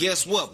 Guess what?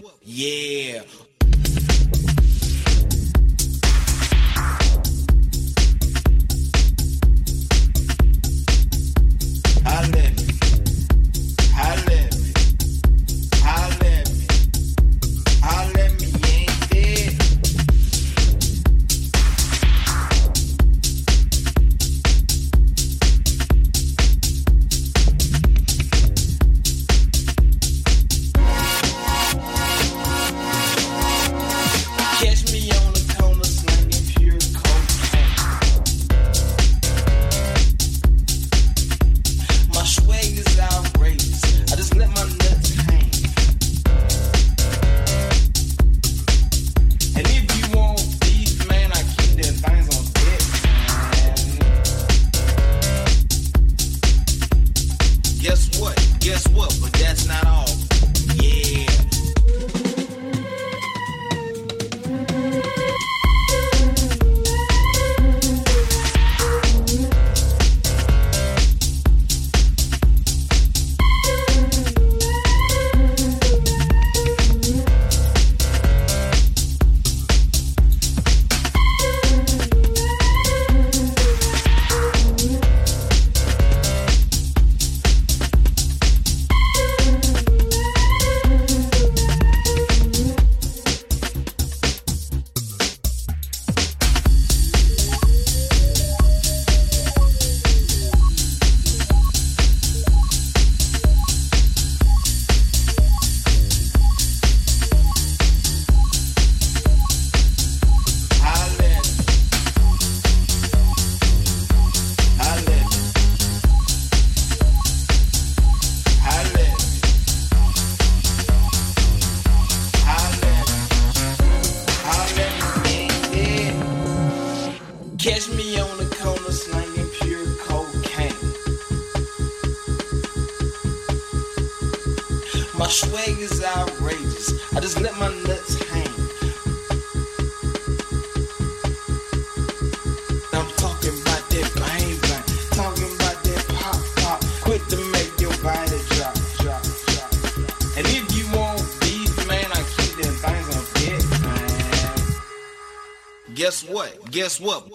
Guess what?